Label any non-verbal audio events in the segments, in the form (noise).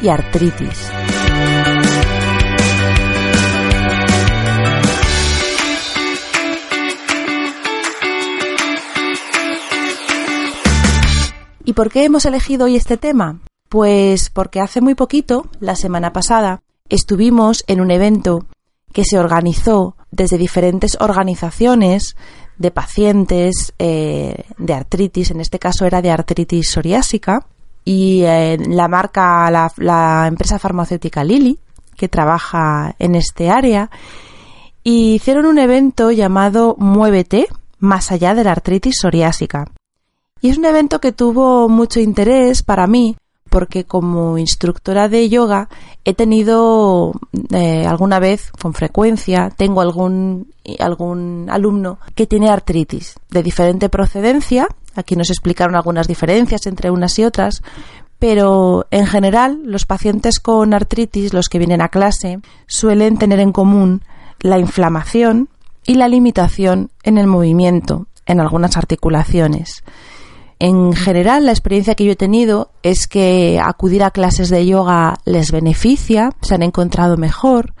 y artritis. ¿Y por qué hemos elegido hoy este tema? Pues porque hace muy poquito, la semana pasada, estuvimos en un evento que se organizó desde diferentes organizaciones de pacientes eh, de artritis, en este caso era de artritis psoriásica, y eh, la marca, la, empresa farmacéutica Lilly, que trabaja en este área, y hicieron un evento llamado Muévete, más allá de la artritis psoriásica. Y es un evento que tuvo mucho interés para mí, porque como instructora de yoga he tenido eh, alguna vez, con frecuencia, tengo algún, algún alumno que tiene artritis de diferente procedencia Aquí nos explicaron algunas diferencias entre unas y otras, pero en general los pacientes con artritis, los que vienen a clase, suelen tener en común la inflamación y la limitación en el movimiento en algunas articulaciones. En general, la experiencia que yo he tenido es que acudir a clases de yoga les beneficia, se han encontrado mejor,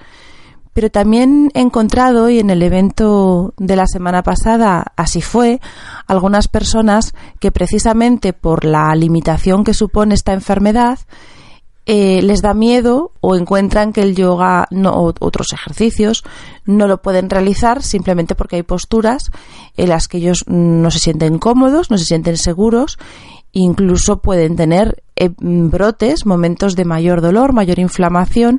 pero también he encontrado, y en el evento de la semana pasada así fue, algunas personas que precisamente por la limitación que supone esta enfermedad, eh, les da miedo o encuentran que el yoga o otros ejercicios no lo pueden realizar simplemente porque hay posturas en las que ellos no se sienten cómodos, no se sienten seguros incluso pueden tener eh, brotes, momentos de mayor dolor, mayor inflamación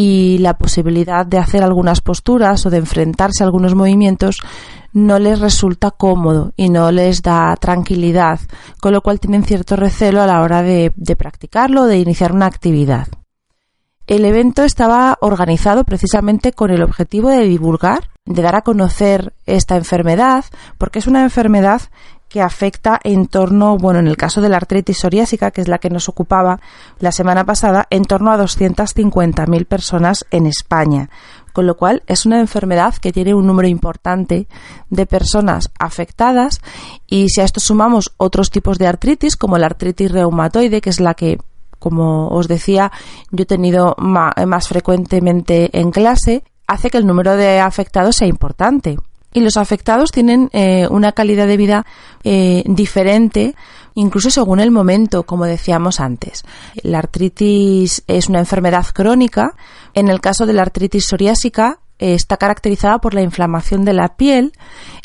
y la posibilidad de hacer algunas posturas o de enfrentarse a algunos movimientos no les resulta cómodo y no les da tranquilidad, con lo cual tienen cierto recelo a la hora de, practicarlo, de iniciar una actividad. El evento estaba organizado precisamente con el objetivo de divulgar, de dar a conocer esta enfermedad, porque es una enfermedad que afecta en torno, bueno, en el caso de la artritis psoriásica, que es la que nos ocupaba la semana pasada, en torno a 250.000 personas en España. Con lo cual es una enfermedad que tiene un número importante de personas afectadas y si a esto sumamos otros tipos de artritis, como la artritis reumatoide, que es la que como os decía, yo he tenido más frecuentemente en clase, hace que el número de afectados sea importante y los afectados tienen eh, una calidad de vida eh, diferente incluso según el momento, como decíamos antes. La artritis es una enfermedad crónica. En el caso de la artritis psoriásica, está caracterizada por la inflamación de la piel.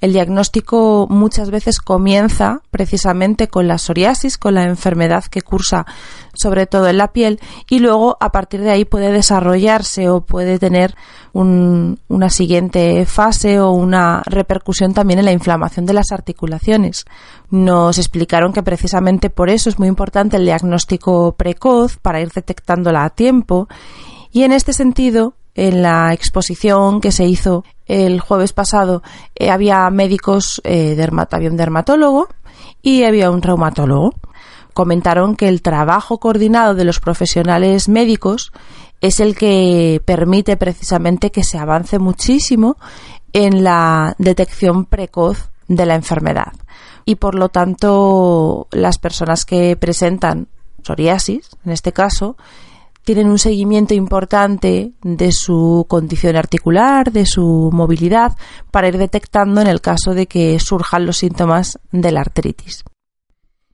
El diagnóstico muchas veces comienza precisamente con la psoriasis, con la enfermedad que cursa sobre todo en la piel, y luego a partir de ahí puede desarrollarse o puede tener una siguiente fase o una repercusión también en la inflamación de las articulaciones. Nos explicaron que precisamente por eso es muy importante el diagnóstico precoz para ir detectándola a tiempo y en este sentido en la exposición que se hizo el jueves pasado eh, había médicos, eh, había un dermatólogo y había un reumatólogo. Comentaron que el trabajo coordinado de los profesionales médicos es el que permite precisamente que se avance muchísimo en la detección precoz de la enfermedad. Y por lo tanto, las personas que presentan psoriasis, en este caso, tienen un seguimiento importante de su condición articular, de su movilidad, para ir detectando en el caso de que surjan los síntomas de la artritis.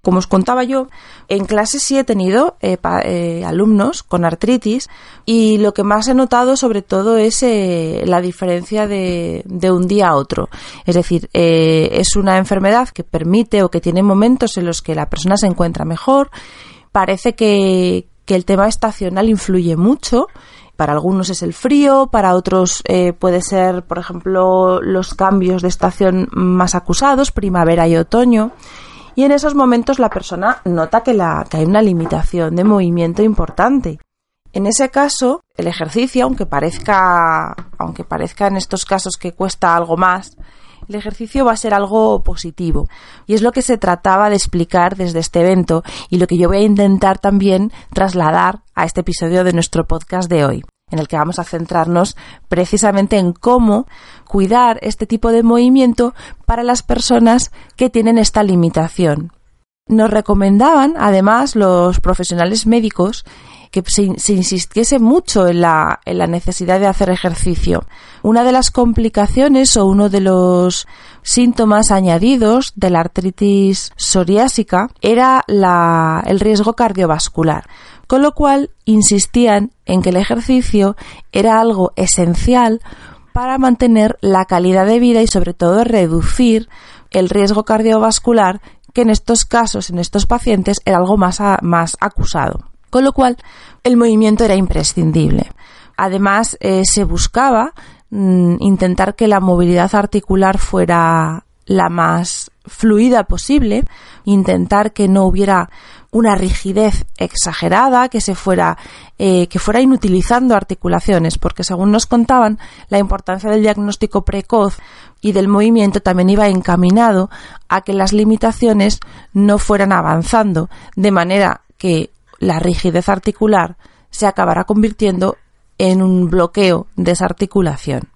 Como os contaba yo, en clase sí he tenido eh, eh, alumnos con artritis y lo que más he notado sobre todo es eh, la diferencia de, un día a otro. Es decir, es una enfermedad que permite o que tiene momentos en los que la persona se encuentra mejor. Parece que, que el tema estacional influye mucho. Para algunos es el frío, para otros puede ser, por ejemplo, los cambios de estación más acusados, primavera y otoño y en esos momentos la persona nota que, la, que hay una limitación de movimiento importante. En ese caso, el ejercicio, aunque parezca, aunque parezca en estos casos que cuesta algo más, el ejercicio va a ser algo positivo. Y es lo que se trataba de explicar desde este evento y lo que yo voy a intentar también trasladar a este episodio de nuestro podcast de hoy en el que vamos a centrarnos precisamente en cómo cuidar este tipo de movimiento para las personas que tienen esta limitación. Nos recomendaban, además, los profesionales médicos que se, insistiese mucho en la, en la necesidad de hacer ejercicio. Una de las complicaciones o uno de los síntomas añadidos de la artritis psoriásica era el riesgo cardiovascular con lo cual insistían en que el ejercicio era algo esencial para mantener la calidad de vida y sobre todo reducir el riesgo cardiovascular que en estos casos, en estos pacientes, era algo más, más acusado. Con lo cual, el movimiento era imprescindible. Además, eh, se buscaba mm, intentar que la movilidad articular fuera la más fluida posible, intentar que no hubiera una rigidez exagerada, que se fuera, eh, que fuera inutilizando articulaciones, porque según nos contaban, la importancia del diagnóstico precoz y del movimiento también iba encaminado a que las limitaciones no fueran avanzando, de manera que la rigidez articular se acabará convirtiendo en un bloqueo de esa articulación.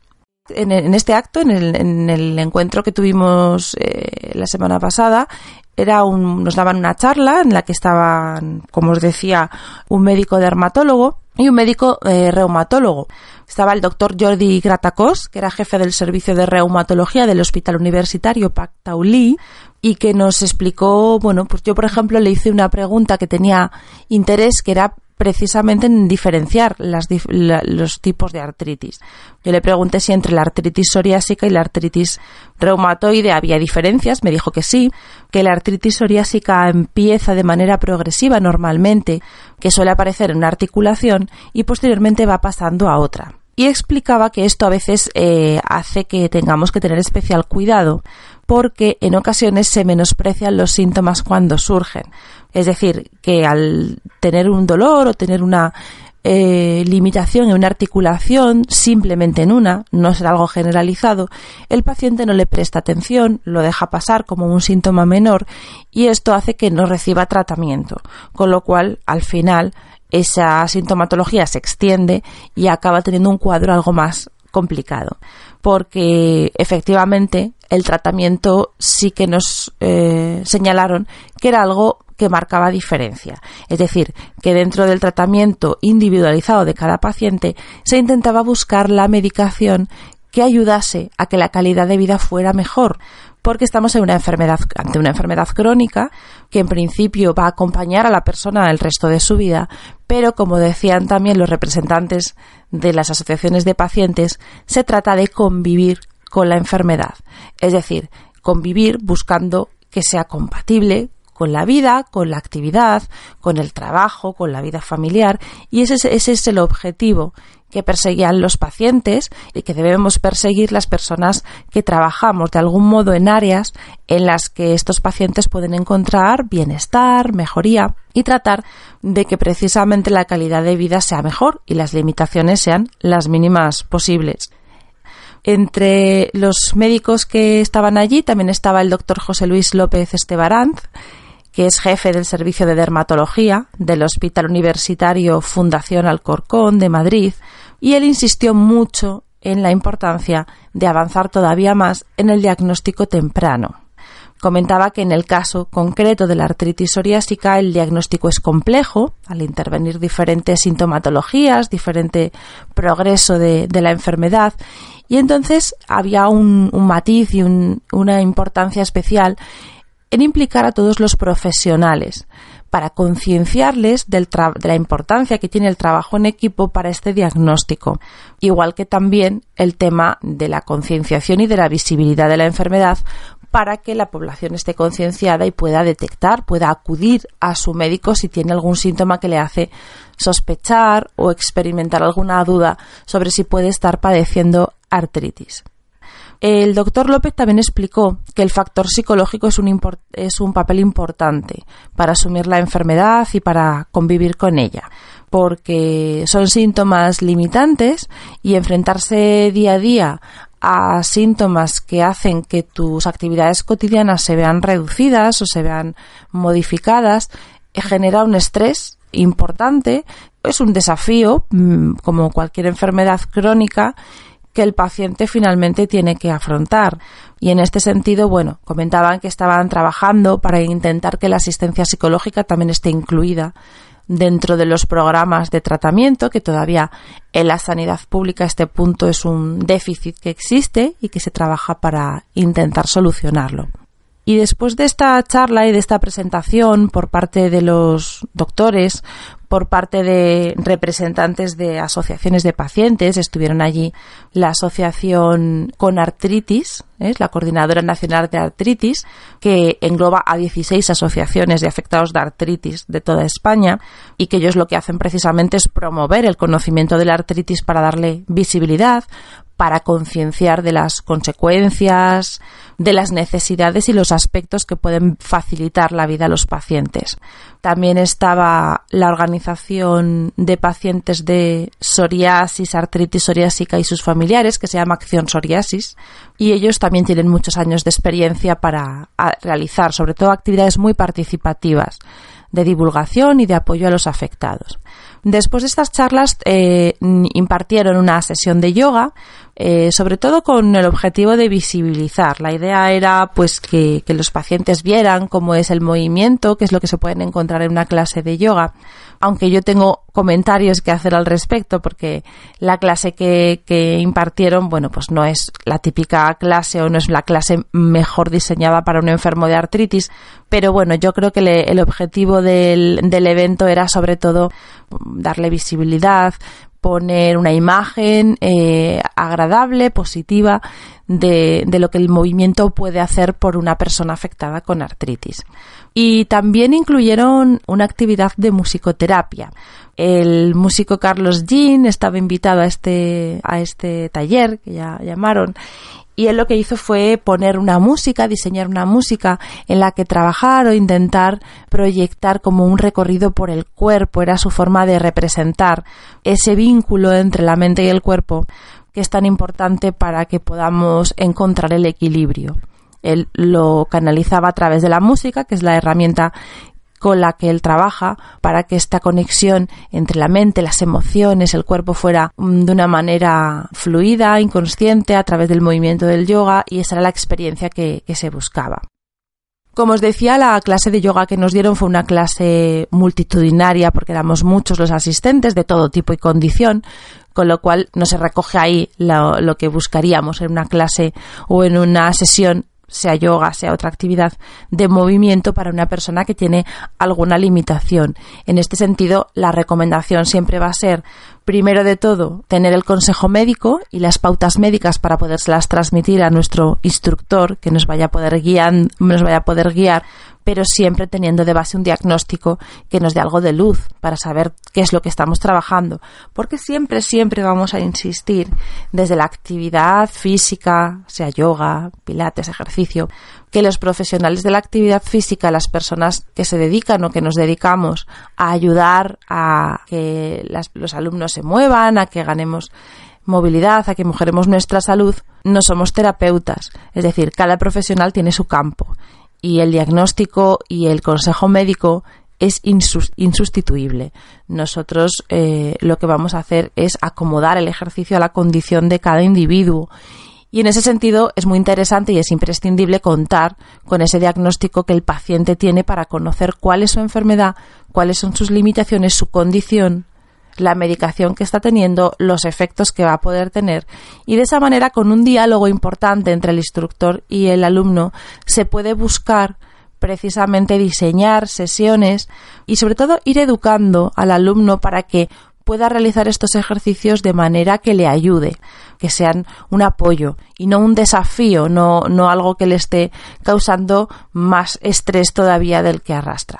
En, este acto, en el, encuentro que tuvimos eh, la semana pasada, era un, nos daban una charla en la que estaban, como os decía, un médico dermatólogo y un médico eh, reumatólogo. Estaba el doctor Jordi Gratacos, que era jefe del servicio de reumatología del Hospital Universitario Pactaulí, y que nos explicó, bueno, pues yo por ejemplo le hice una pregunta que tenía interés, que era precisamente en diferenciar los tipos de artritis. Yo le pregunté si entre la artritis psoriásica y la artritis reumatoide había diferencias. Me dijo que sí, que la artritis psoriásica empieza de manera progresiva normalmente, que suele aparecer en una articulación y posteriormente va pasando a otra. Y explicaba que esto a veces eh, hace que tengamos que tener especial cuidado porque en ocasiones se menosprecian los síntomas cuando surgen. Es decir, que al tener un dolor o tener una eh, limitación en una articulación, simplemente en una, no será algo generalizado, el paciente no le presta atención, lo deja pasar como un síntoma menor y esto hace que no reciba tratamiento, con lo cual al final esa sintomatología se extiende y acaba teniendo un cuadro algo más complicado, porque efectivamente el tratamiento sí que nos eh, señalaron que era algo que marcaba diferencia. Es decir, que dentro del tratamiento individualizado de cada paciente se intentaba buscar la medicación que ayudase a que la calidad de vida fuera mejor, porque estamos en una enfermedad, ante una enfermedad crónica que en principio va a acompañar a la persona el resto de su vida, pero como decían también los representantes de las asociaciones de pacientes, se trata de convivir con la enfermedad, es decir, convivir buscando que sea compatible con la vida, con la actividad, con el trabajo, con la vida familiar y ese es, ese es el objetivo que perseguían los pacientes y que debemos perseguir las personas que trabajamos de algún modo en áreas en las que estos pacientes pueden encontrar bienestar, mejoría y tratar de que precisamente la calidad de vida sea mejor y las limitaciones sean las mínimas posibles. Entre los médicos que estaban allí también estaba el doctor José Luis López Estebaranz, que es jefe del Servicio de Dermatología del Hospital Universitario Fundación Alcorcón de Madrid, y él insistió mucho en la importancia de avanzar todavía más en el diagnóstico temprano. Comentaba que en el caso concreto de la artritis psoriásica el diagnóstico es complejo al intervenir diferentes sintomatologías, diferente progreso de, la enfermedad y entonces había un, matiz y una importancia especial en implicar a todos los profesionales para concienciarles de la importancia que tiene el trabajo en equipo para este diagnóstico, igual que también el tema de la concienciación y de la visibilidad de la enfermedad para que la población esté concienciada y pueda detectar, pueda acudir a su médico si tiene algún síntoma que le hace sospechar o experimentar alguna duda sobre si puede estar padeciendo artritis. El doctor López también explicó que el factor psicológico es un, es un papel importante para asumir la enfermedad y para convivir con ella, porque son síntomas limitantes y enfrentarse día a día a síntomas que hacen que tus actividades cotidianas se vean reducidas o se vean modificadas, eh, genera un estrés importante, es un desafío, mm, como cualquier enfermedad crónica, que el paciente finalmente tiene que afrontar. Y en este sentido, bueno, comentaban que estaban trabajando para intentar que la asistencia psicológica también esté incluida dentro de los programas de tratamiento, que todavía en la sanidad pública este punto es un déficit que existe y que se trabaja para intentar solucionarlo. Y después de esta charla y de esta presentación por parte de los doctores, por parte de representantes de asociaciones de pacientes, estuvieron allí la asociación con artritis, ¿eh? la Coordinadora Nacional de Artritis, que engloba a 16 asociaciones de afectados de artritis de toda España y que ellos lo que hacen precisamente es promover el conocimiento de la artritis para darle visibilidad, para concienciar de las consecuencias, de las necesidades y los aspectos que pueden facilitar la vida a los pacientes. También estaba la organización de pacientes de psoriasis, artritis psoriásica y sus familiares, que se llama Acción Psoriasis, y ellos también tienen muchos años de experiencia para realizar, sobre todo, actividades muy participativas de divulgación y de apoyo a los afectados. Después de estas charlas eh, impartieron una sesión de yoga, eh, sobre todo con el objetivo de visibilizar. La idea era pues que, los pacientes vieran cómo es el movimiento, qué es lo que se pueden encontrar en una clase de yoga aunque yo tengo comentarios que hacer al respecto porque la clase que, impartieron, bueno, pues no es la típica clase o no es la clase mejor diseñada para un enfermo de artritis, pero bueno, yo creo que el objetivo del evento era sobre todo darle visibilidad, poner una imagen eh, agradable, positiva, de, de, lo que el movimiento puede hacer por una persona afectada con artritis. Y también incluyeron una actividad de musicoterapia. El músico Carlos Jean estaba invitado a este, a este taller que ya llamaron y él lo que hizo fue poner una música, diseñar una música en la que trabajar o intentar proyectar como un recorrido por el cuerpo, era su forma de representar ese vínculo entre la mente y el cuerpo que es tan importante para que podamos encontrar el equilibrio. Él lo canalizaba a través de la música, que es la herramienta con la que él trabaja para que esta conexión entre la mente, las emociones, el cuerpo fuera mm, de una manera fluida, inconsciente, a través del movimiento del yoga y esa era la experiencia que, se buscaba. Como os decía, la clase de yoga que nos dieron fue una clase multitudinaria porque éramos muchos los asistentes de todo tipo y condición, con lo cual no se recoge ahí lo, que buscaríamos en una clase o en una sesión sea yoga, sea otra actividad de movimiento para una persona que tiene alguna limitación. En este sentido, la recomendación siempre va a ser, primero de todo, tener el consejo médico y las pautas médicas para podérselas transmitir a nuestro instructor que nos vaya a poder guiar, nos vaya a poder guiar pero siempre teniendo de base un diagnóstico que nos dé algo de luz para saber qué es lo que estamos trabajando. Porque siempre, siempre vamos a insistir desde la actividad física, sea yoga, pilates, ejercicio, que los profesionales de la actividad física, las personas que se dedican o que nos dedicamos a ayudar a que los alumnos se muevan, a que ganemos movilidad, a que mejoremos nuestra salud, no somos terapeutas. Es decir, cada profesional tiene su campo y el diagnóstico y el consejo médico es insustituible. Nosotros eh, lo que vamos a hacer es acomodar el ejercicio a la condición de cada individuo Y en ese sentido es muy interesante y es imprescindible contar con ese diagnóstico que el paciente tiene para conocer cuál es su enfermedad, cuáles son sus limitaciones, su condición, la medicación que está teniendo, los efectos que va a poder tener. Y de esa manera con un diálogo importante entre el instructor y el alumno se puede buscar precisamente diseñar sesiones y sobre todo ir educando al alumno para que pueda realizar estos ejercicios de manera que le ayude, que sean un apoyo y no un desafío, no, no algo que le esté causando más estrés todavía del que arrastra.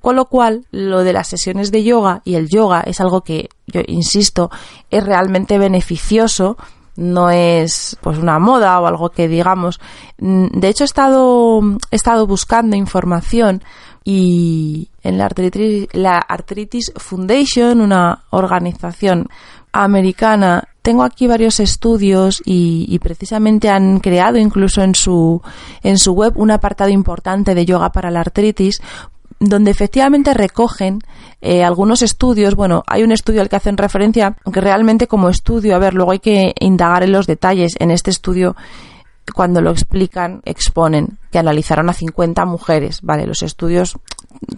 Con lo cual, lo de las sesiones de yoga y el yoga es algo que, yo insisto, es realmente beneficioso no es pues una moda o algo que digamos. De hecho he estado, he estado buscando información y en la Arthritis, la Arthritis Foundation, una organización americana, tengo aquí varios estudios y, y, precisamente han creado incluso en su, en su web un apartado importante de yoga para la artritis donde efectivamente recogen eh, algunos estudios. Bueno, hay un estudio al que hacen referencia, aunque realmente como estudio, a ver, luego hay que indagar en los detalles. En este estudio, cuando lo explican, exponen que analizaron a 50 mujeres. Vale, los estudios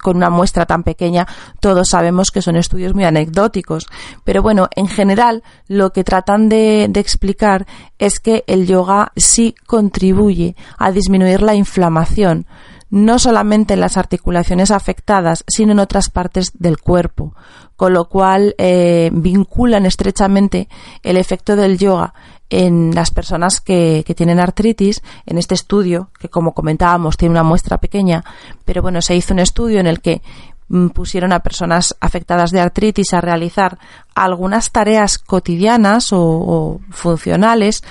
con una muestra tan pequeña, todos sabemos que son estudios muy anecdóticos. Pero bueno, en general, lo que tratan de, explicar es que el yoga sí contribuye a disminuir la inflamación no solamente en las articulaciones afectadas, sino en otras partes del cuerpo, con lo cual eh, vinculan estrechamente el efecto del yoga en las personas que, que, tienen artritis, en este estudio, que como comentábamos tiene una muestra pequeña, pero bueno, se hizo un estudio en el que mm, pusieron a personas afectadas de artritis a realizar algunas tareas cotidianas o, o funcionales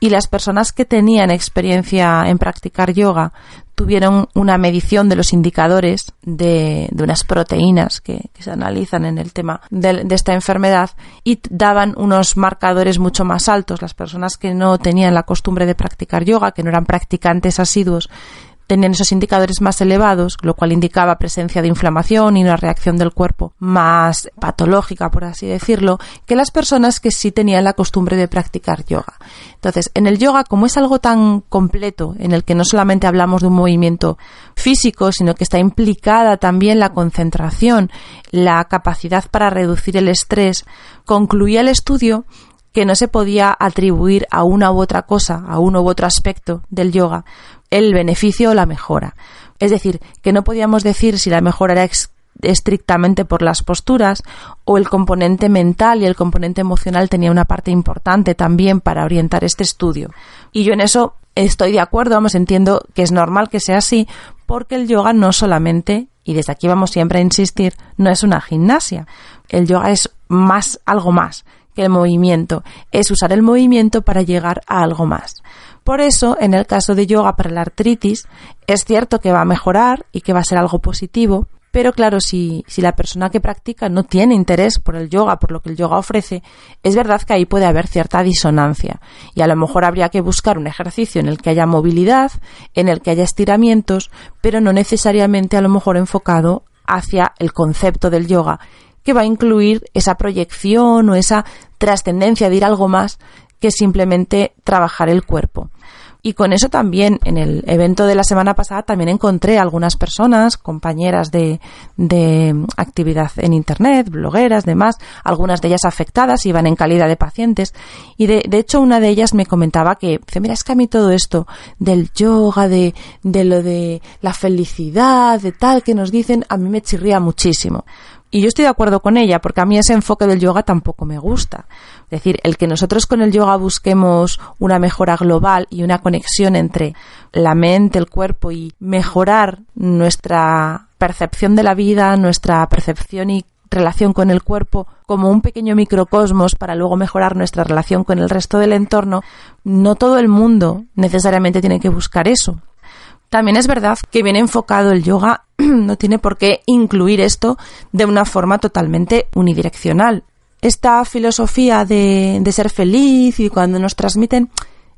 y las personas que tenían experiencia en practicar yoga tuvieron una medición de los indicadores de, de unas proteínas que, que, se analizan en el tema de, de, esta enfermedad y daban unos marcadores mucho más altos. Las personas que no tenían la costumbre de practicar yoga, que no eran practicantes asiduos, tenían esos indicadores más elevados, lo cual indicaba presencia de inflamación y una reacción del cuerpo más patológica, por así decirlo, que las personas que sí tenían la costumbre de practicar yoga. Entonces, en el yoga, como es algo tan completo, en el que no solamente hablamos de un movimiento físico, sino que está implicada también la concentración, la capacidad para reducir el estrés, concluía el estudio que no se podía atribuir a una u otra cosa, a uno u otro aspecto del yoga, el beneficio o la mejora. Es decir, que no podíamos decir si la mejora era estrictamente por las posturas o el componente mental y el componente emocional tenía una parte importante también para orientar este estudio. Y yo en eso estoy de acuerdo, vamos, entiendo que es normal que sea así, porque el yoga no solamente, y desde aquí vamos siempre a insistir, no es una gimnasia. El yoga es más, algo más el movimiento, es usar el movimiento para llegar a algo más. Por eso, en el caso de yoga para la artritis, es cierto que va a mejorar y que va a ser algo positivo, pero claro, si, si, la persona que practica no tiene interés por el yoga, por lo que el yoga ofrece, es verdad que ahí puede haber cierta disonancia. Y a lo mejor habría que buscar un ejercicio en el que haya movilidad, en el que haya estiramientos, pero no necesariamente a lo mejor enfocado hacia el concepto del yoga, que va a incluir esa proyección o esa trascendencia de ir algo más que simplemente trabajar el cuerpo. Y con eso también, en el evento de la semana pasada, también encontré algunas personas, compañeras de, de actividad en Internet, blogueras, demás, algunas de ellas afectadas, iban en calidad de pacientes. Y de, de hecho, una de ellas me comentaba que, mira, es que a mí todo esto del yoga, de, de lo de la felicidad, de tal que nos dicen, a mí me chirría muchísimo. Y yo estoy de acuerdo con ella, porque a mí ese enfoque del yoga tampoco me gusta. Es decir, el que nosotros con el yoga busquemos una mejora global y una conexión entre la mente, el cuerpo y mejorar nuestra percepción de la vida, nuestra percepción y relación con el cuerpo como un pequeño microcosmos para luego mejorar nuestra relación con el resto del entorno, no todo el mundo necesariamente tiene que buscar eso. También es verdad que bien enfocado el yoga (clears throat) no tiene por qué incluir esto de una forma totalmente unidireccional. Esta filosofía de, ser feliz y cuando nos transmiten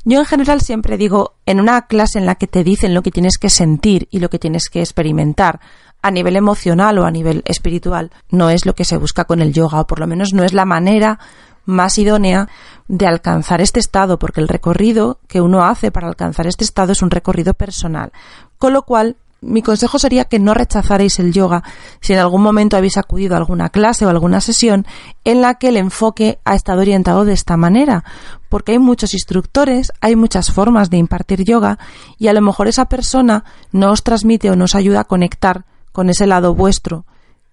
yo en general siempre digo, en una clase en la que te dicen lo que tienes que sentir y lo que tienes que experimentar a nivel emocional o a nivel espiritual, no es lo que se busca con el yoga, o por lo menos no es la manera más idónea de alcanzar este estado, porque el recorrido que uno hace para alcanzar este estado es un recorrido personal. Con lo cual, mi consejo sería que no rechazaréis el yoga si en algún momento habéis acudido a alguna clase o alguna sesión en la que el enfoque ha estado orientado de esta manera, porque hay muchos instructores, hay muchas formas de impartir yoga y a lo mejor esa persona no os transmite o nos ayuda a conectar con ese lado vuestro,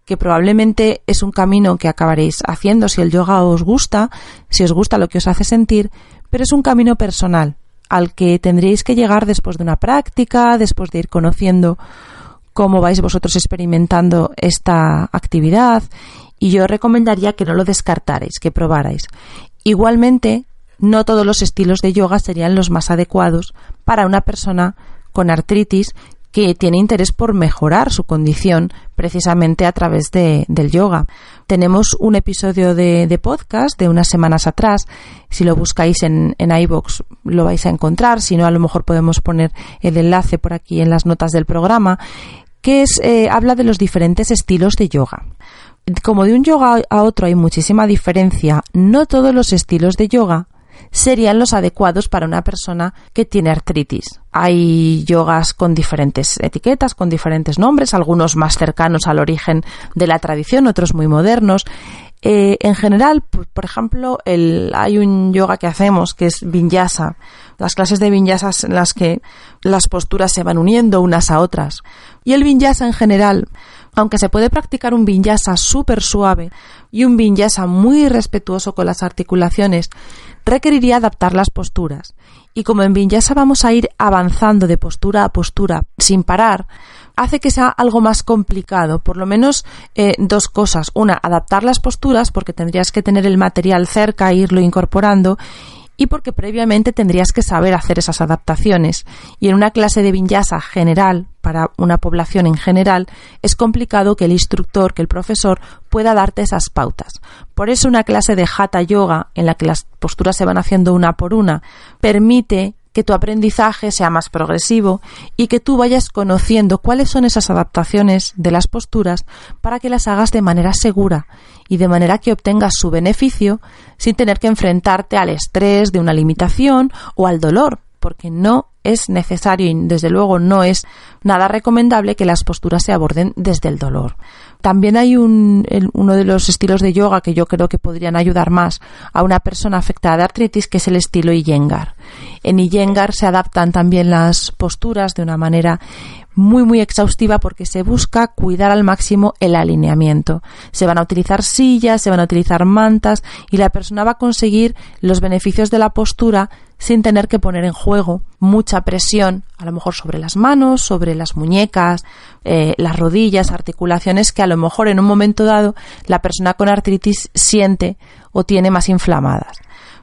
que probablemente es un camino que acabaréis haciendo si el yoga os gusta, si os gusta lo que os hace sentir, pero es un camino personal al que tendréis que llegar después de una práctica, después de ir conociendo cómo vais vosotros experimentando esta actividad y yo recomendaría que no lo descartarais, que probarais. Igualmente, no todos los estilos de yoga serían los más adecuados para una persona con artritis que tiene interés por mejorar su condición precisamente a través de, del yoga. Tenemos un episodio de, de, podcast de unas semanas atrás. Si lo buscáis en, en lo vais a encontrar. Si no, a lo mejor podemos poner el enlace por aquí en las notas del programa, que es, eh, habla de los diferentes estilos de yoga. Como de un yoga a otro hay muchísima diferencia, no todos los estilos de yoga serían los adecuados para una persona que tiene artritis. Hay yogas con diferentes etiquetas, con diferentes nombres, algunos más cercanos al origen de la tradición, otros muy modernos. Eh, en general, por ejemplo, hay un yoga que hacemos que es vinyasa. Las clases de vinyasa en las que las posturas se van uniendo unas a otras. Y el vinyasa en general, aunque se puede practicar un vinyasa súper suave y un vinyasa muy respetuoso con las articulaciones, requeriría adaptar las posturas. Y como en Vinyasa vamos a ir avanzando de postura a postura sin parar, hace que sea algo más complicado. Por lo menos eh, dos cosas. Una, adaptar las posturas porque tendrías que tener el material cerca e irlo incorporando y porque previamente tendrías que saber hacer esas adaptaciones. Y en una clase de vinyasa general, para una población en general, es complicado que el instructor, que el profesor, pueda darte esas pautas. Por eso una clase de hatha yoga, en la que las posturas se van haciendo una por una, permite que tu aprendizaje sea más progresivo y que tú vayas conociendo cuáles son esas adaptaciones de las posturas para que las hagas de manera segura y de manera que obtengas su beneficio sin tener que enfrentarte al estrés de una limitación o al dolor, porque no es necesario y desde luego no es nada recomendable que las posturas se aborden desde el dolor. También hay un, uno de los estilos de yoga que yo creo que podrían ayudar más a una persona afectada de artritis, que es el estilo Iyengar. En Iyengar se adaptan también las posturas de una manera muy muy exhaustiva porque se busca cuidar al máximo el alineamiento. Se van a utilizar sillas, se van a utilizar mantas y la persona va a conseguir los beneficios de la postura sin tener que poner en juego mucha presión, a lo mejor sobre las manos, sobre las muñecas, eh, las rodillas, articulaciones que a lo mejor en un momento dado la persona con artritis siente o tiene más inflamadas.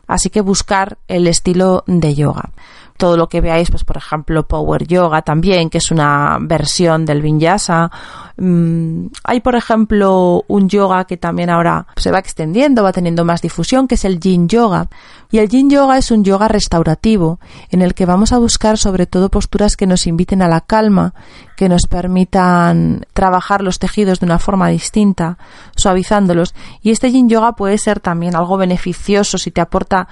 Así que buscar el estilo de yoga todo lo que veáis, pues por ejemplo Power Yoga también, que es una versión del Vinyasa. Mm, hay por ejemplo un yoga que también ahora se va extendiendo, va teniendo más difusión, que es el Yin Yoga. Y el Yin Yoga es un yoga restaurativo en el que vamos a buscar sobre todo posturas que nos inviten a la calma, que nos permitan trabajar los tejidos de una forma distinta, suavizándolos. Y este Yin Yoga puede ser también algo beneficioso si te aporta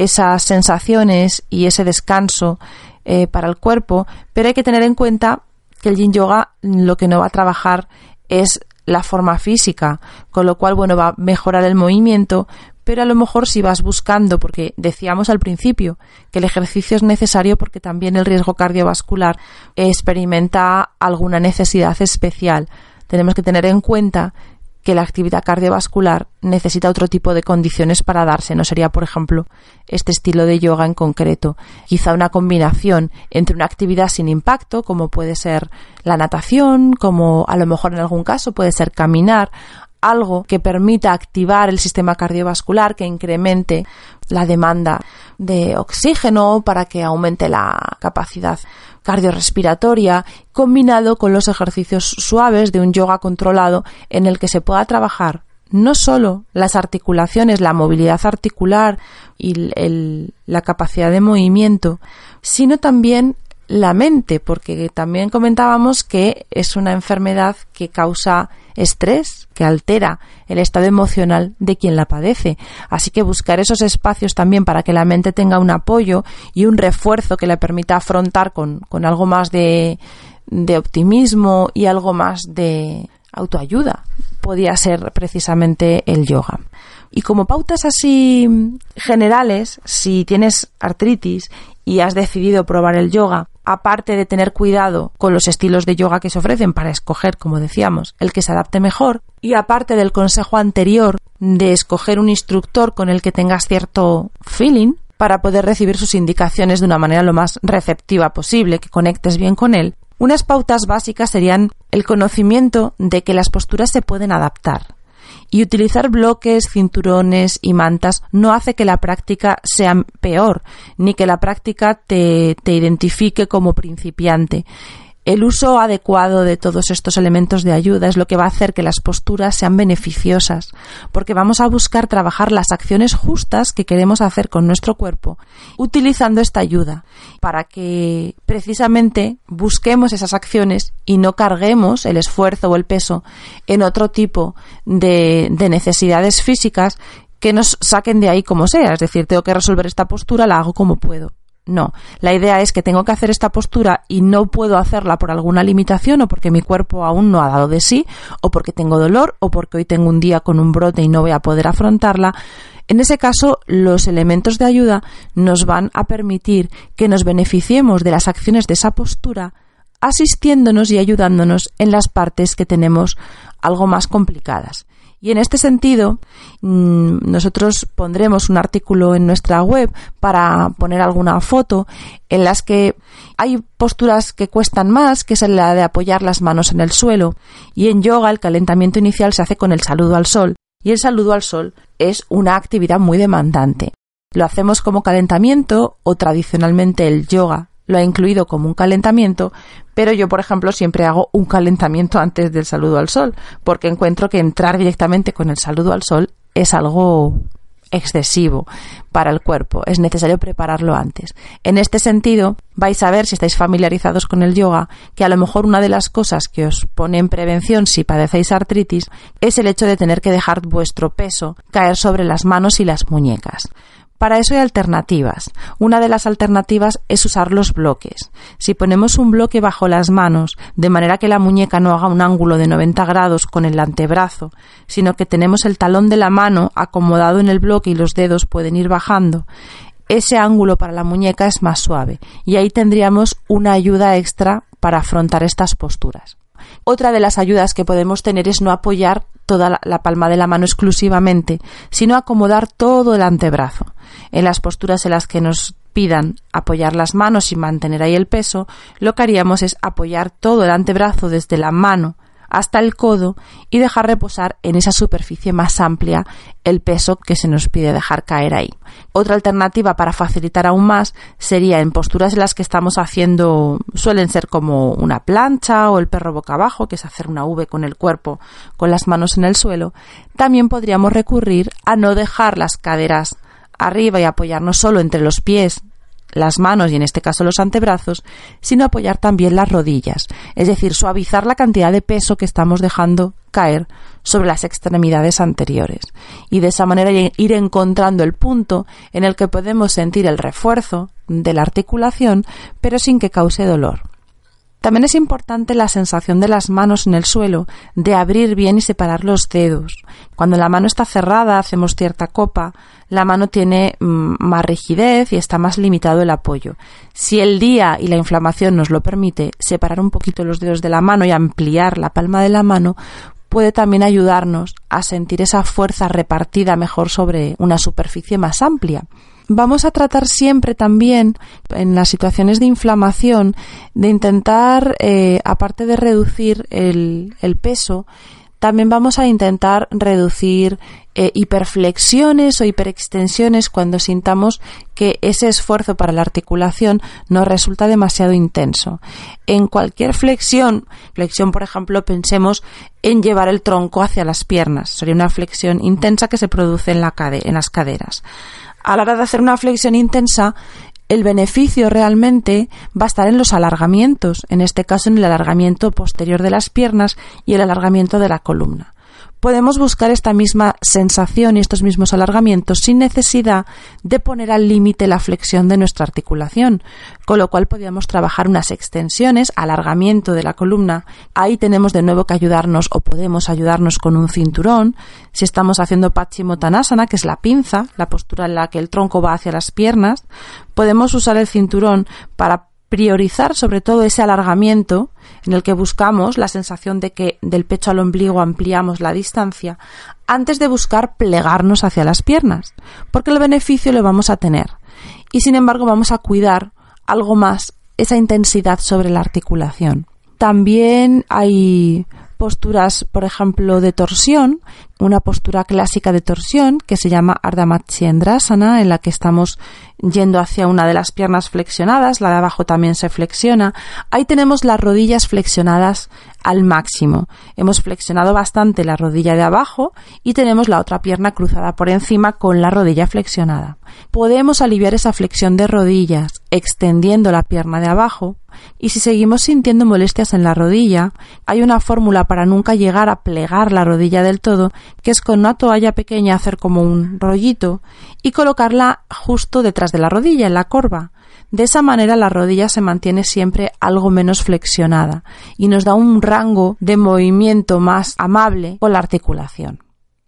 esas sensaciones y ese descanso eh, para el cuerpo, pero hay que tener en cuenta que el yin yoga lo que no va a trabajar es la forma física, con lo cual, bueno, va a mejorar el movimiento, pero a lo mejor si vas buscando, porque decíamos al principio que el ejercicio es necesario porque también el riesgo cardiovascular experimenta alguna necesidad especial. Tenemos que tener en cuenta que la actividad cardiovascular necesita otro tipo de condiciones para darse. No sería, por ejemplo, este estilo de yoga en concreto. Quizá una combinación entre una actividad sin impacto, como puede ser la natación, como a lo mejor en algún caso puede ser caminar, algo que permita activar el sistema cardiovascular, que incremente la demanda de oxígeno para que aumente la capacidad cardiorrespiratoria, combinado con los ejercicios suaves de un yoga controlado en el que se pueda trabajar no solo las articulaciones, la movilidad articular y la capacidad de movimiento, sino también la mente, porque también comentábamos que es una enfermedad que causa estrés, que altera el estado emocional de quien la padece. Así que buscar esos espacios también para que la mente tenga un apoyo y un refuerzo que le permita afrontar con, con algo más de, de optimismo y algo más de autoayuda podía ser precisamente el yoga. Y como pautas así generales, si tienes artritis y has decidido probar el yoga, aparte de tener cuidado con los estilos de yoga que se ofrecen para escoger, como decíamos, el que se adapte mejor, y aparte del consejo anterior de escoger un instructor con el que tengas cierto feeling, para poder recibir sus indicaciones de una manera lo más receptiva posible, que conectes bien con él, unas pautas básicas serían el conocimiento de que las posturas se pueden adaptar y utilizar bloques, cinturones y mantas no hace que la práctica sea peor, ni que la práctica te, te identifique como principiante. El uso adecuado de todos estos elementos de ayuda es lo que va a hacer que las posturas sean beneficiosas, porque vamos a buscar trabajar las acciones justas que queremos hacer con nuestro cuerpo utilizando esta ayuda, para que precisamente busquemos esas acciones y no carguemos el esfuerzo o el peso en otro tipo de, de necesidades físicas que nos saquen de ahí como sea. Es decir, tengo que resolver esta postura, la hago como puedo. No, la idea es que tengo que hacer esta postura y no puedo hacerla por alguna limitación o porque mi cuerpo aún no ha dado de sí o porque tengo dolor o porque hoy tengo un día con un brote y no voy a poder afrontarla. En ese caso, los elementos de ayuda nos van a permitir que nos beneficiemos de las acciones de esa postura asistiéndonos y ayudándonos en las partes que tenemos algo más complicadas. Y en este sentido, mm, nosotros pondremos un artículo en nuestra web para poner alguna foto en las que hay posturas que cuestan más, que es la de apoyar las manos en el suelo. Y en yoga el calentamiento inicial se hace con el saludo al sol. Y el saludo al sol es una actividad muy demandante. Lo hacemos como calentamiento o tradicionalmente el yoga lo ha incluido como un calentamiento, pero yo, por ejemplo, siempre hago un calentamiento antes del saludo al sol, porque encuentro que entrar directamente con el saludo al sol es algo excesivo para el cuerpo. Es necesario prepararlo antes. En este sentido, vais a ver, si estáis familiarizados con el yoga, que a lo mejor una de las cosas que os pone en prevención si padecéis artritis es el hecho de tener que dejar vuestro peso caer sobre las manos y las muñecas. Para eso hay alternativas. Una de las alternativas es usar los bloques. Si ponemos un bloque bajo las manos, de manera que la muñeca no haga un ángulo de 90 grados con el antebrazo, sino que tenemos el talón de la mano acomodado en el bloque y los dedos pueden ir bajando, ese ángulo para la muñeca es más suave y ahí tendríamos una ayuda extra para afrontar estas posturas. Otra de las ayudas que podemos tener es no apoyar toda la, palma de la mano exclusivamente, sino acomodar todo el antebrazo. En las posturas en las que nos pidan apoyar las manos y mantener ahí el peso, lo que haríamos es apoyar todo el antebrazo desde la mano hasta el codo y dejar reposar en esa superficie más amplia el peso que se nos pide dejar caer ahí. Otra alternativa para facilitar aún más sería en posturas en las que estamos haciendo, suelen ser como una plancha o el perro boca abajo, que es hacer una V con el cuerpo con las manos en el suelo, también podríamos recurrir a no dejar las caderas arriba y apoyarnos solo entre los pies las manos y en este caso los antebrazos, sino apoyar también las rodillas, es decir, suavizar la cantidad de peso que estamos dejando caer sobre las extremidades anteriores y de esa manera ir encontrando el punto en el que podemos sentir el refuerzo de la articulación pero sin que cause dolor. También es importante la sensación de las manos en el suelo, de abrir bien y separar los dedos. Cuando la mano está cerrada, hacemos cierta copa, la mano tiene mm, más rigidez y está más limitado el apoyo. Si el día y la inflamación nos lo permite, separar un poquito los dedos de la mano y ampliar la palma de la mano puede también ayudarnos a sentir esa fuerza repartida mejor sobre una superficie más amplia. Vamos a tratar siempre también en las situaciones de inflamación de intentar, eh, aparte de reducir el, peso, también vamos a intentar reducir eh, hiperflexiones o hiperextensiones cuando sintamos que ese esfuerzo para la articulación nos resulta demasiado intenso. En cualquier flexión, flexión por ejemplo, pensemos en llevar el tronco hacia las piernas. Sería una flexión intensa que se produce en las caderas. A la hora de hacer una flexión intensa, el beneficio realmente va a estar en los alargamientos, en este caso en el alargamiento posterior de las piernas y el alargamiento de la columna podemos buscar esta misma sensación y estos mismos alargamientos sin necesidad de poner al límite la flexión de nuestra articulación, con lo cual podríamos trabajar unas extensiones, alargamiento de la columna. Ahí tenemos de nuevo que ayudarnos o podemos ayudarnos con un cinturón. Si estamos haciendo Paschimottanasana, que es la pinza, la postura en la que el tronco va hacia las piernas, podemos usar el cinturón para priorizar sobre todo ese alargamiento en el que buscamos la sensación de que del pecho al ombligo ampliamos la distancia antes de buscar plegarnos hacia las piernas, porque el beneficio lo vamos a tener. Y sin embargo vamos a cuidar algo más esa intensidad sobre la articulación. También hay posturas, por ejemplo, de torsión, una postura clásica de torsión que se llama Ardha en la que estamos yendo hacia una de las piernas flexionadas, la de abajo también se flexiona. Ahí tenemos las rodillas flexionadas al máximo. Hemos flexionado bastante la rodilla de abajo y tenemos la otra pierna cruzada por encima con la rodilla flexionada. Podemos aliviar esa flexión de rodillas extendiendo la pierna de abajo y si seguimos sintiendo molestias en la rodilla, hay una fórmula para nunca llegar a plegar la rodilla del todo, que es con una toalla pequeña hacer como un rollito y colocarla justo detrás de la rodilla, en la corva. De esa manera la rodilla se mantiene siempre algo menos flexionada y nos da un rango de movimiento más amable con la articulación.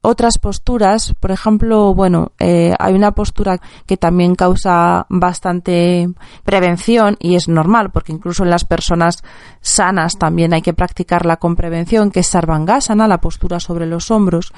Otras posturas, por ejemplo, bueno, eh, hay una postura que también causa bastante prevención y es normal porque incluso en las personas sanas también hay que practicarla con prevención, que es Sarvangasana, la postura sobre los hombros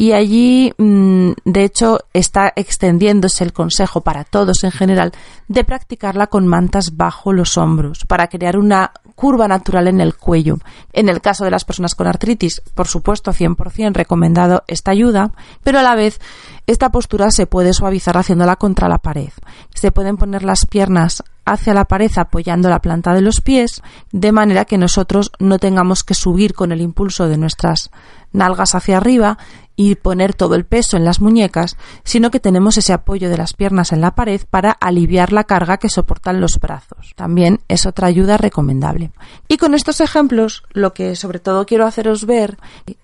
y allí, mm, de hecho, está extendiéndose el consejo para todos en general de practicarla con mantas bajo los hombros para crear una curva natural en el cuello. En el caso de las personas con artritis, por supuesto, 100% recomendado esta ayuda, pero a la vez esta postura se puede suavizar haciéndola contra la pared. Se pueden poner las piernas hacia la pared apoyando la planta de los pies, de manera que nosotros no tengamos que subir con el impulso de nuestras nalgas hacia arriba y poner todo el peso en las muñecas, sino que tenemos ese apoyo de las piernas en la pared para aliviar la carga que soportan los brazos. También es otra ayuda recomendable. Y con estos ejemplos, lo que sobre todo quiero haceros ver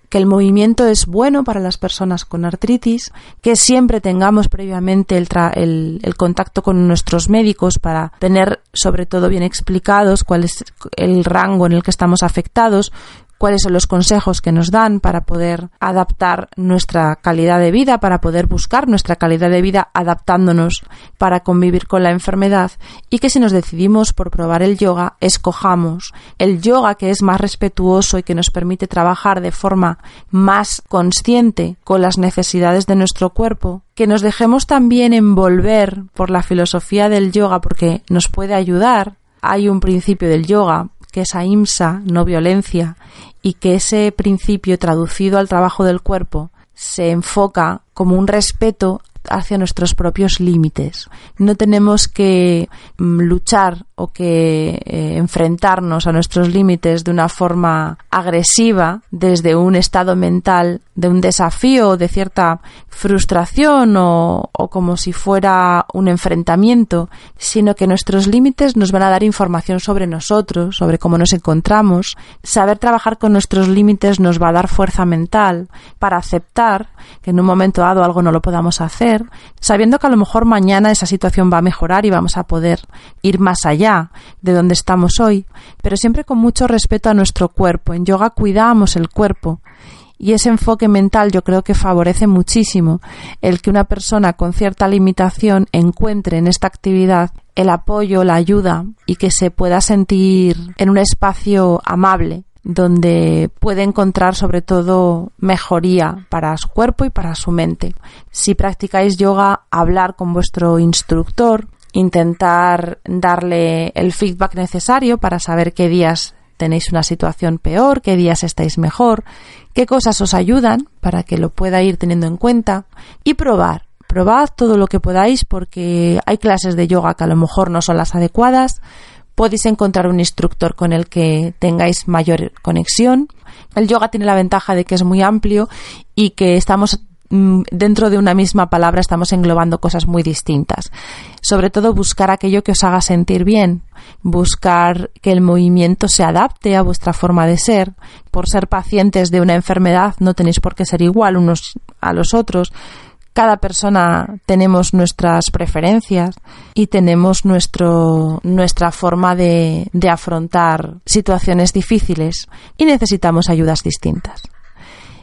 que el movimiento es bueno para las personas con artritis, que siempre tengamos previamente el, el, contacto con nuestros médicos para tener sobre todo bien explicados cuál es el rango en el que estamos afectados, cuáles son los consejos que nos dan para poder adaptar nuestra calidad de vida, para poder buscar nuestra calidad de vida adaptándonos para convivir con la enfermedad y que si nos decidimos por probar el yoga, escojamos el yoga que es más respetuoso y que nos permite trabajar de forma más consciente con las necesidades de nuestro cuerpo, que nos dejemos también envolver por la filosofía del yoga porque nos puede ayudar. Hay un principio del yoga que es ahimsa, no violencia, y que ese principio traducido al trabajo del cuerpo se enfoca como un respeto hacia nuestros propios límites. No tenemos que mm, luchar o que eh, enfrentarnos a nuestros límites de una forma agresiva desde un estado mental de un desafío o de cierta frustración o, o como si fuera un enfrentamiento, sino que nuestros límites nos van a dar información sobre nosotros, sobre cómo nos encontramos. Saber trabajar con nuestros límites nos va a dar fuerza mental para aceptar que en un momento dado algo no lo podamos hacer, sabiendo que a lo mejor mañana esa situación va a mejorar y vamos a poder ir más allá de donde estamos hoy, pero siempre con mucho respeto a nuestro cuerpo. En yoga cuidamos el cuerpo y ese enfoque mental yo creo que favorece muchísimo el que una persona con cierta limitación encuentre en esta actividad el apoyo, la ayuda y que se pueda sentir en un espacio amable donde puede encontrar sobre todo mejoría para su cuerpo y para su mente. Si practicáis yoga, hablar con vuestro instructor, intentar darle el feedback necesario para saber qué días tenéis una situación peor, qué días estáis mejor, qué cosas os ayudan para que lo pueda ir teniendo en cuenta y probar. Probad todo lo que podáis porque hay clases de yoga que a lo mejor no son las adecuadas, podéis encontrar un instructor con el que tengáis mayor conexión. El yoga tiene la ventaja de que es muy amplio y que estamos mm, dentro de una misma palabra estamos englobando cosas muy distintas. Sobre todo buscar aquello que os haga sentir bien, buscar que el movimiento se adapte a vuestra forma de ser. Por ser pacientes de una enfermedad no tenéis por qué ser igual unos a los otros cada persona tenemos nuestras preferencias y tenemos nuestro, nuestra forma de, de afrontar situaciones difíciles y necesitamos ayudas distintas.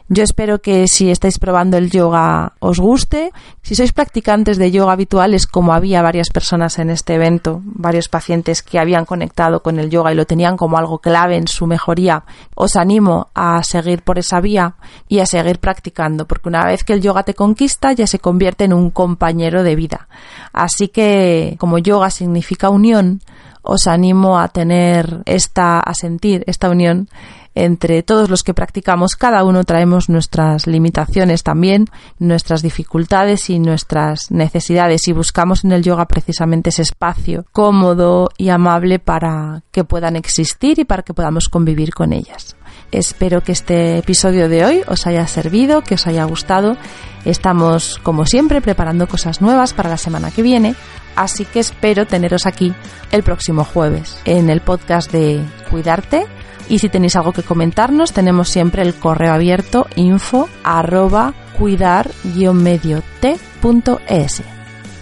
Yo espero que si estáis probando el yoga os guste. Si sois practicantes de yoga habituales, como había varias personas en este evento, varios pacientes que habían conectado con el yoga y lo tenían como algo clave en su mejoría, os animo a seguir por esa vía y a seguir practicando, porque una vez que el yoga te conquista ya se convierte en un compañero de vida. Así que como yoga significa unión, os animo a tener esta, a sentir esta unión entre todos los que practicamos, cada uno traemos nuestras limitaciones también, nuestras dificultades y nuestras necesidades y buscamos en el yoga precisamente ese espacio cómodo y amable para que puedan existir y para que podamos convivir con ellas. Espero que este episodio de hoy os haya servido, que os haya gustado. Estamos, como siempre, preparando cosas nuevas para la semana que viene, así que espero teneros aquí el próximo jueves en el podcast de Cuidarte y si tenéis algo que comentarnos, tenemos siempre el correo abierto info arroba cuidar-medio-t.es.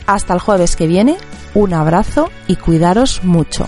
Hasta el jueves que viene, un abrazo y cuidaros mucho.